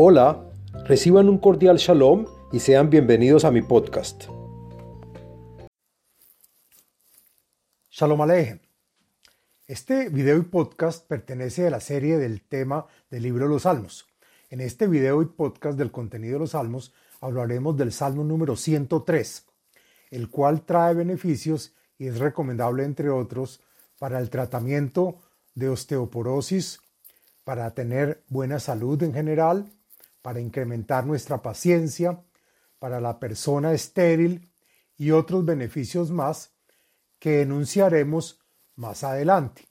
Hola, reciban un cordial shalom y sean bienvenidos a mi podcast. Shalom Alejem. Este video y podcast pertenece a la serie del tema del libro los Salmos. En este video y podcast del contenido de los Salmos hablaremos del Salmo número 103, el cual trae beneficios y es recomendable, entre otros, para el tratamiento de osteoporosis, para tener buena salud en general, para incrementar nuestra paciencia, para la persona estéril y otros beneficios más que enunciaremos más adelante.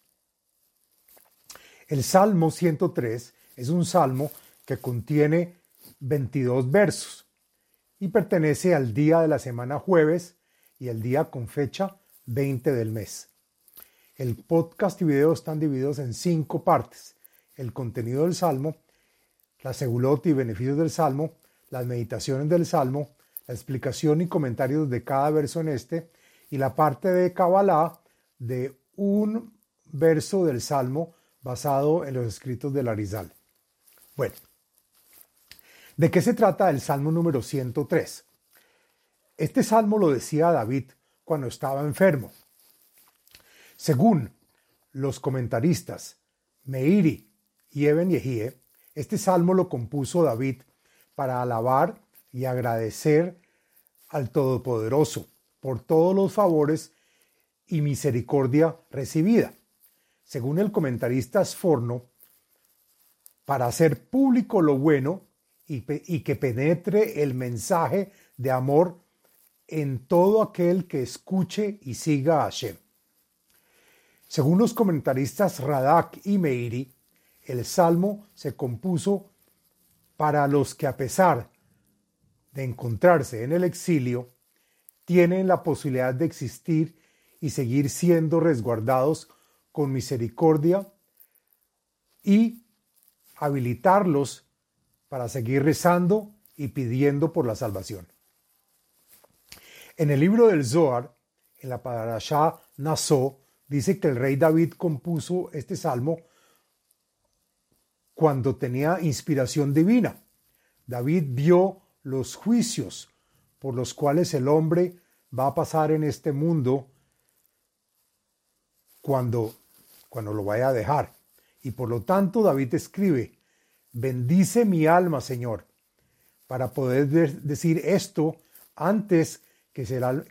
El Salmo 103 es un salmo que contiene 22 versos y pertenece al día de la semana jueves y el día con fecha 20 del mes. El podcast y video están divididos en cinco partes. El contenido del Salmo, la segulot y beneficios del Salmo, las meditaciones del Salmo, la explicación y comentarios de cada verso en este y la parte de Kabbalah de un verso del Salmo basado en los escritos de Larizal. Bueno, ¿de qué se trata el Salmo número 103? Este salmo lo decía David cuando estaba enfermo. Según los comentaristas Meiri y Eben Yehie, este salmo lo compuso David para alabar y agradecer al Todopoderoso por todos los favores y misericordia recibida. Según el comentarista Sforno, para hacer público lo bueno y, y, que penetre el mensaje de amor en todo aquel que escuche y siga a Hashem. Según los comentaristas Radak y Meiri, el salmo se compuso para los que a pesar de encontrarse en el exilio, tienen la posibilidad de existir y seguir siendo resguardados con misericordia y habilitarlos para seguir rezando y pidiendo por la salvación. En el libro del Zohar, en la Parashá Nassó, dice que el rey David compuso este salmo cuando tenía inspiración divina. David vio los juicios por los cuales el hombre va a pasar en este mundo cuando, cuando lo vaya a dejar. Y por lo tanto David escribe, bendice mi alma, Señor, para poder decir esto antes que,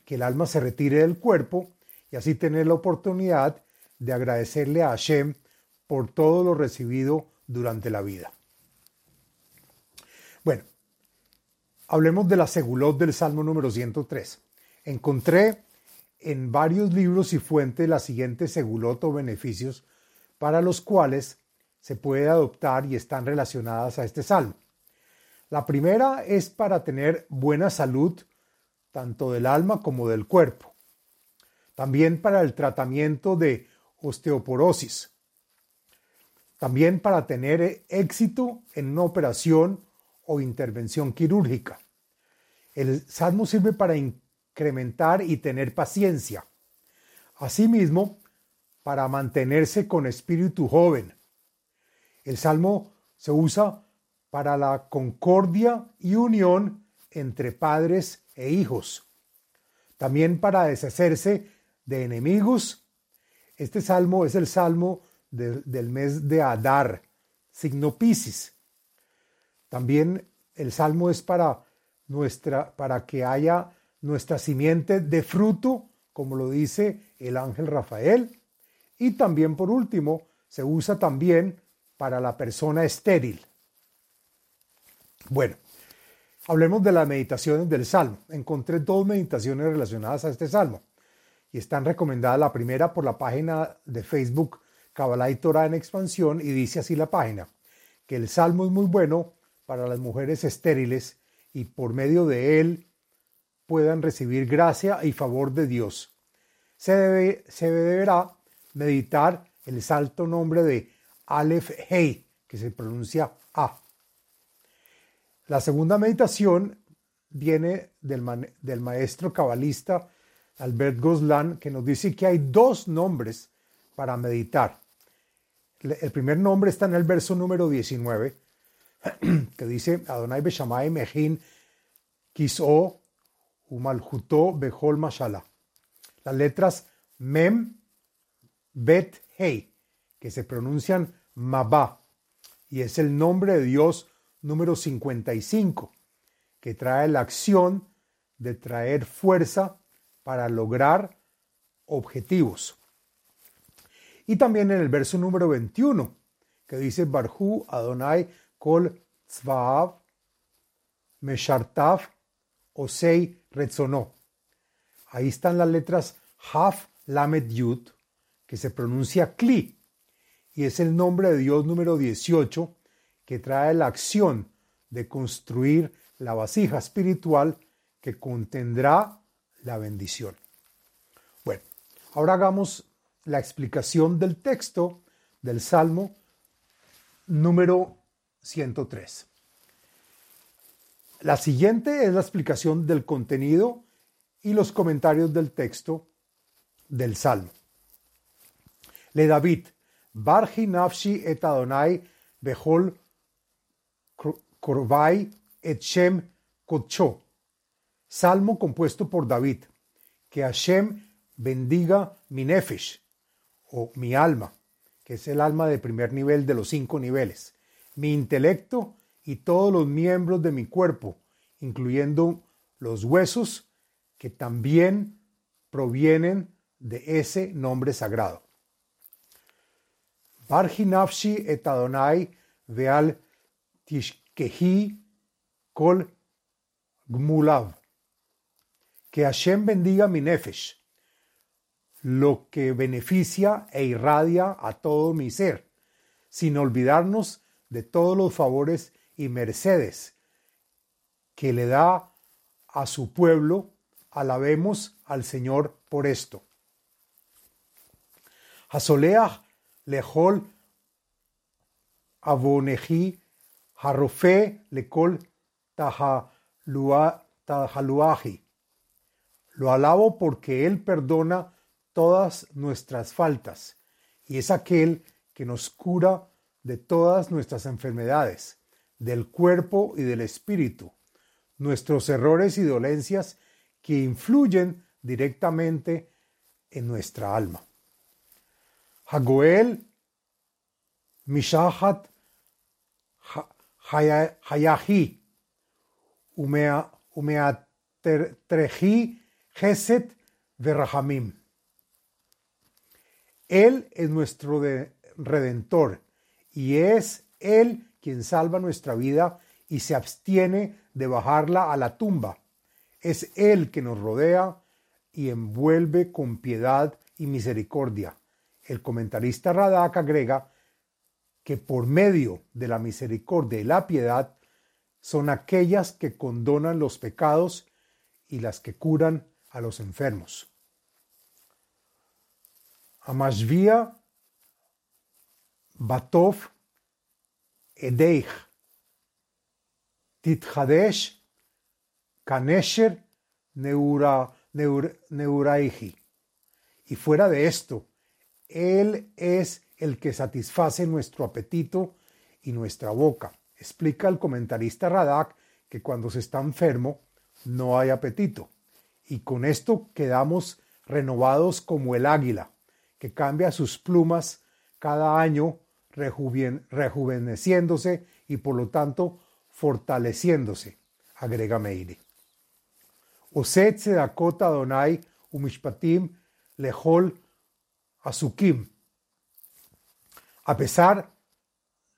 que el alma se retire del cuerpo y así tener la oportunidad de agradecerle a Hashem por todo lo recibido durante la vida. Bueno, hablemos de la segulot del Salmo número 103. Encontré en varios libros y fuentes la siguiente segulot o beneficios para los cuales se puede adoptar y están relacionadas a este salmo. La primera es para tener buena salud tanto del alma como del cuerpo también para el tratamiento de osteoporosis, también para tener éxito en una operación o intervención quirúrgica. El salmo sirve para incrementar y tener paciencia. Asimismo, para mantenerse con espíritu joven. El salmo se usa para la concordia y unión entre padres e hijos. También para deshacerse de enemigos. Este salmo es el salmo del mes de Adar, signo Piscis. También el salmo es para nuestra para que haya nuestra simiente de fruto, como lo dice el ángel Rafael, y también por último se usa también para la persona estéril. Bueno, hablemos de las meditaciones del salmo. Encontré dos meditaciones relacionadas a este salmo y están recomendadas la primera por la página de Facebook Kabbalah y Torah en expansión y dice así la página, que el salmo es muy bueno para las mujeres estériles y por medio de él puedan recibir gracia y favor de Dios. Se, debe, se deberá meditar el salto nombre de Aleph Hei, que se pronuncia A. La segunda meditación viene del, del maestro cabalista Albert Goslan, que nos dice que hay dos nombres para meditar. El primer nombre está en el verso número 19, que dice Adonai Beshamay Mejin Kiso Umaljuto Behol Mashala. Las letras Mem, Bet, Hei, que se pronuncian Mabá, y es el nombre de Dios número 55, que trae la acción de traer fuerza para lograr objetivos. Y también en el verso número 21, que dice Barhu Adonai Kol Tzvaav Meshartav Osei Retzonó. Ahí están las letras Haf Lamed Yud, que se pronuncia Kli, y es el nombre de Dios número 18 que trae la acción de construir la vasija espiritual que contendrá la bendición. Bueno, ahora hagamos la explicación del texto del Salmo número 103. La siguiente es la explicación del contenido y los comentarios del texto del Salmo. Le David, Barji Nafshi et Adonai Behol Korvai et Shem Kocho. Salmo compuesto por David. Que Hashem bendiga mi nefesh, o mi alma, que es el alma de primer nivel de los cinco niveles, mi intelecto y todos los miembros de mi cuerpo, incluyendo los huesos que también provienen de ese nombre sagrado. Barjinafshi et Adonai veal tishkehi kol gmulav. Que Hashem bendiga mi nefesh, lo que beneficia e irradia a todo mi ser, sin olvidarnos de todos los favores y mercedes que le da a su pueblo. Alabemos al Señor por esto. Hasoleach lehol aboneji harofe lekol tahaluaji. Lo alabo porque Él perdona todas nuestras faltas y es aquel que nos cura de todas nuestras enfermedades, del cuerpo y del espíritu, nuestros errores y dolencias que influyen directamente en nuestra alma. Hagoel Mishahat Hayahi Umeatrehi Geset Verrahamim. Él es nuestro redentor y es Él quien salva nuestra vida y se abstiene de bajarla a la tumba. Es Él que nos rodea y envuelve con piedad y misericordia. El comentarista Radak agrega que por medio de la misericordia y la piedad son aquellas que condonan los pecados y las que curan a los enfermos. Amashvia Batov Edeich Tithadesh Kanesher Neura, Neuraihi. Y fuera de esto, Él es el que satisface nuestro apetito y nuestra boca. Explica el comentarista Radak que cuando se está enfermo no hay apetito. Y con esto quedamos renovados como el águila, que cambia sus plumas cada año rejuveneciéndose y por lo tanto fortaleciéndose, agrega Meire. Oset Sedakota Donai Umishpatim Lehol Asukim. A pesar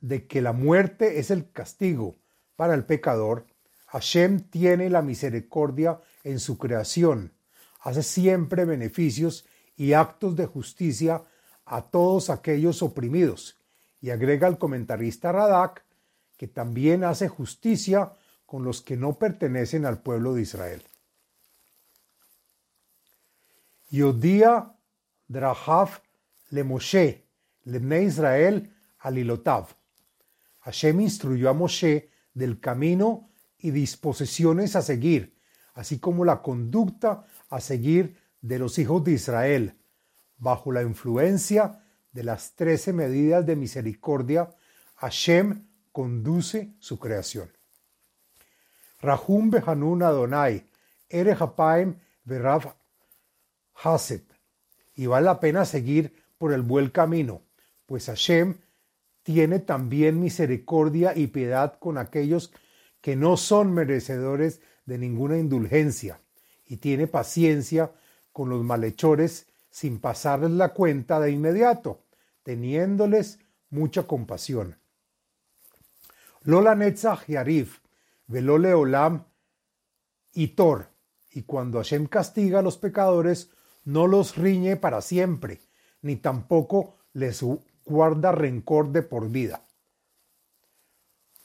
de que la muerte es el castigo para el pecador, Hashem tiene la misericordia en su creación, hace siempre beneficios y actos de justicia a todos aquellos oprimidos, y agrega el comentarista Radak que también hace justicia con los que no pertenecen al pueblo de Israel. Yodia Drahav le Moshe, le Israel alilotav. Hashem instruyó a Moshe del camino y disposiciones a seguir, así como la conducta a seguir de los hijos de Israel, bajo la influencia de las trece medidas de misericordia, Hashem conduce su creación. Rahum Behanun Adonai, Ere Haset. Y vale la pena seguir por el buen camino, pues Hashem tiene también misericordia y piedad con aquellos que no son merecedores de ninguna indulgencia, y tiene paciencia con los malhechores sin pasarles la cuenta de inmediato, teniéndoles mucha compasión. Lola Netzach Velole Olam y Tor, y cuando Hashem castiga a los pecadores, no los riñe para siempre, ni tampoco les guarda rencor de por vida.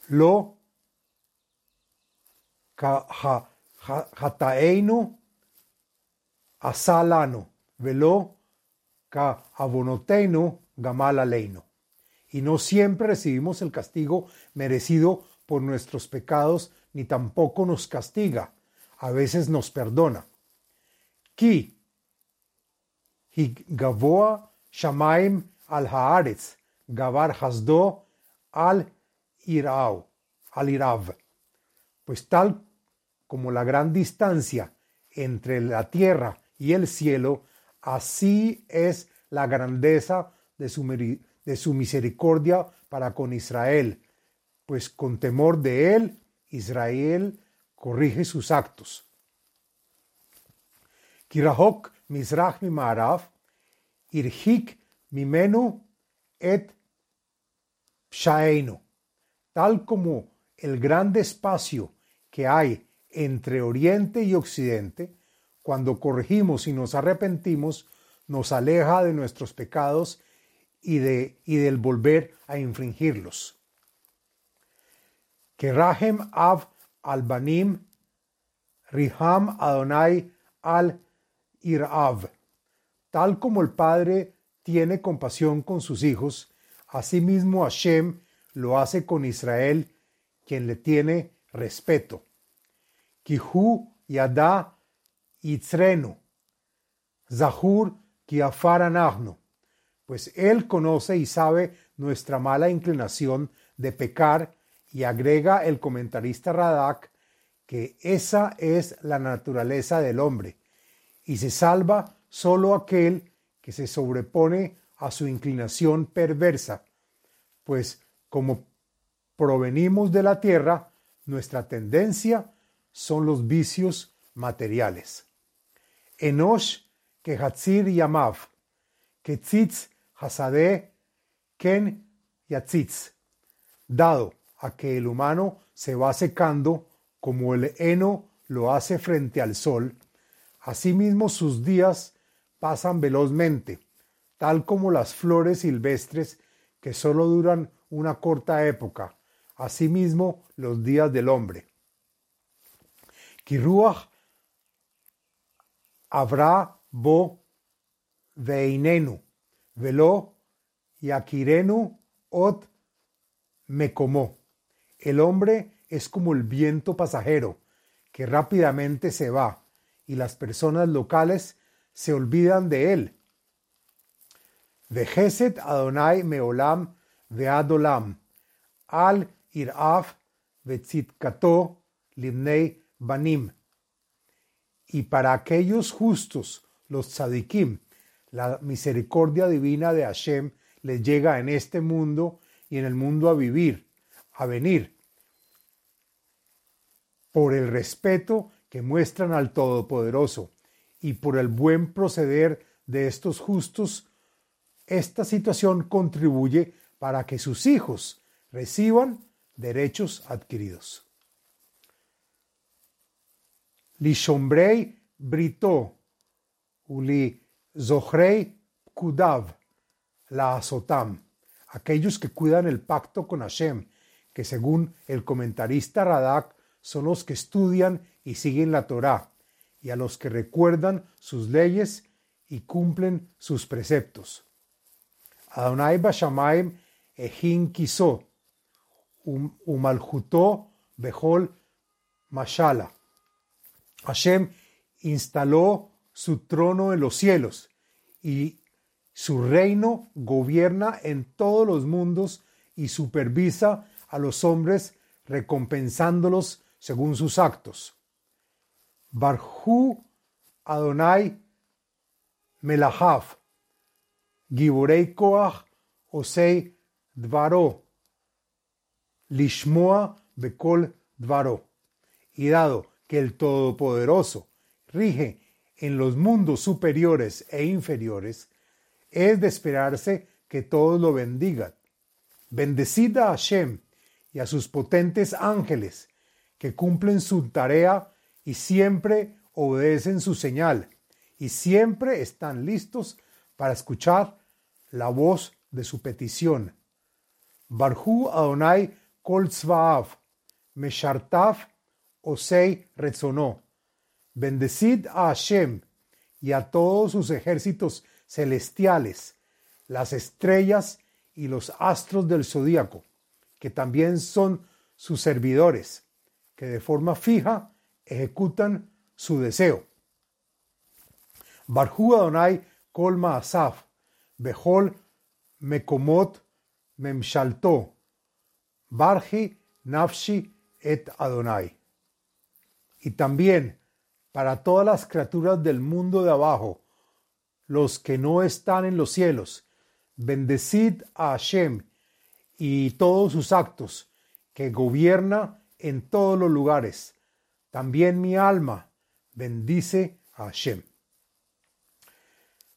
Lo hataeinu asalano, velo ka abonoteinu gamal Y no siempre recibimos el castigo merecido por nuestros pecados, ni tampoco nos castiga. A veces nos perdona. Ki gavoa shamaim al haaretz, gavar hasdo al irao, al irav. Pues tal como la gran distancia entre la tierra y el cielo, así es la grandeza de su, de su misericordia para con Israel, pues con temor de él, Israel corrige sus actos. Kirahok mizrach mimarav, irhik mimenu et pshaenu, tal como el grande espacio que hay entre Oriente y Occidente, cuando corregimos y nos arrepentimos, nos aleja de nuestros pecados y, de, y del volver a infringirlos. Que Rahem Av al-Banim, Riham Adonai al-Irav. Tal como el Padre tiene compasión con sus hijos, asimismo Hashem lo hace con Israel, quien le tiene respeto. Kihu Itzrenu, Zahur Kiafar pues Él conoce y sabe nuestra mala inclinación de pecar y agrega el comentarista Radak que esa es la naturaleza del hombre y se salva solo aquel que se sobrepone a su inclinación perversa, pues como provenimos de la tierra, nuestra tendencia son los vicios materiales. Enosh Yamav, que Tzitz Hasade Ken Yatzitz, dado a que el humano se va secando como el heno lo hace frente al sol, asimismo sus días pasan velozmente, tal como las flores silvestres que solo duran una corta época, asimismo los días del hombre. Habrá bo veinenu, velo yakirenu ot como El hombre es como el viento pasajero, que rápidamente se va, y las personas locales se olvidan de él. Vejeset Adonai Meolam Veadolam, Al Iraf Vetzitkato Limnei Banim y para aquellos justos, los tzadikim, la misericordia divina de Hashem les llega en este mundo y en el mundo a vivir, a venir, por el respeto que muestran al Todopoderoso y por el buen proceder de estos justos, esta situación contribuye para que sus hijos reciban derechos adquiridos. Lishombrei Brito, Uli Zohrei Kudav, la Azotam, aquellos que cuidan el pacto con Hashem, que según el comentarista Radak son los que estudian y siguen la Torá, y a los que recuerdan sus leyes y cumplen sus preceptos. Adonai Bashamaim Ehin Kiso, Umaljuto Behol Mashala. Hashem instaló su trono en los cielos y su reino gobierna en todos los mundos y supervisa a los hombres recompensándolos según sus actos. Barhu Adonai Melahav, Giborei Koach Osei Dvaro, Lishmoa Bekol Dvaro. Y dado que el Todopoderoso rige en los mundos superiores e inferiores, es de esperarse que todos lo bendigan. Bendecid a Hashem y a sus potentes ángeles, que cumplen su tarea y siempre obedecen su señal, y siempre están listos para escuchar la voz de su petición. Barhu Adonai Kol Tzvaav, Meshartav Osei Rezonó. Bendecid a Hashem y a todos sus ejércitos celestiales, las estrellas y los astros del zodíaco, que también son sus servidores, que de forma fija ejecutan su deseo. Barhu Adonai Kol Asaf, Behol Mekomot Memshalto, Barji Nafshi et Adonai. Y también para todas las criaturas del mundo de abajo, los que no están en los cielos. Bendecid a Hashem y todos sus actos, que gobierna en todos los lugares. También mi alma bendice a Hashem.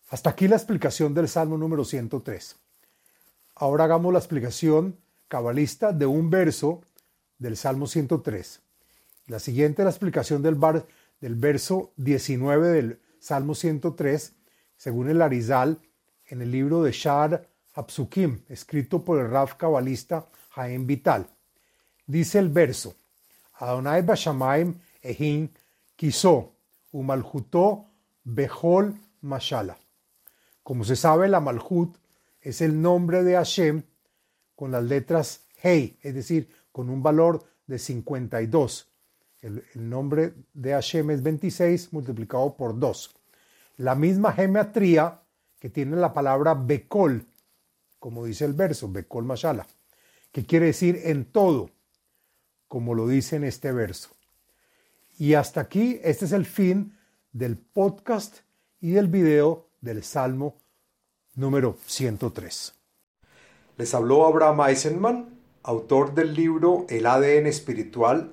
Hasta aquí la explicación del Salmo número 103. Ahora hagamos la explicación cabalista de un verso del Salmo 103. La siguiente es la explicación del, bar, del verso 19 del Salmo 103, según el Arizal, en el libro de Shar Hapsukim, escrito por el Raf cabalista Jaén Vital. Dice el verso, Adonai Bashamaim Ehin Kiso, Umalhutó Behol Mashala. Como se sabe, la Malhut es el nombre de Hashem con las letras Hei, es decir, con un valor de 52. El, nombre de Hashem es 26 multiplicado por 2. La misma geometría que tiene la palabra Bekol, como dice el verso, Bekol Mashala, que quiere decir en todo, como lo dice en este verso. Y hasta aquí, este es el fin del podcast y del video del Salmo número 103. Les habló Abraham Eisenman, autor del libro El ADN espiritual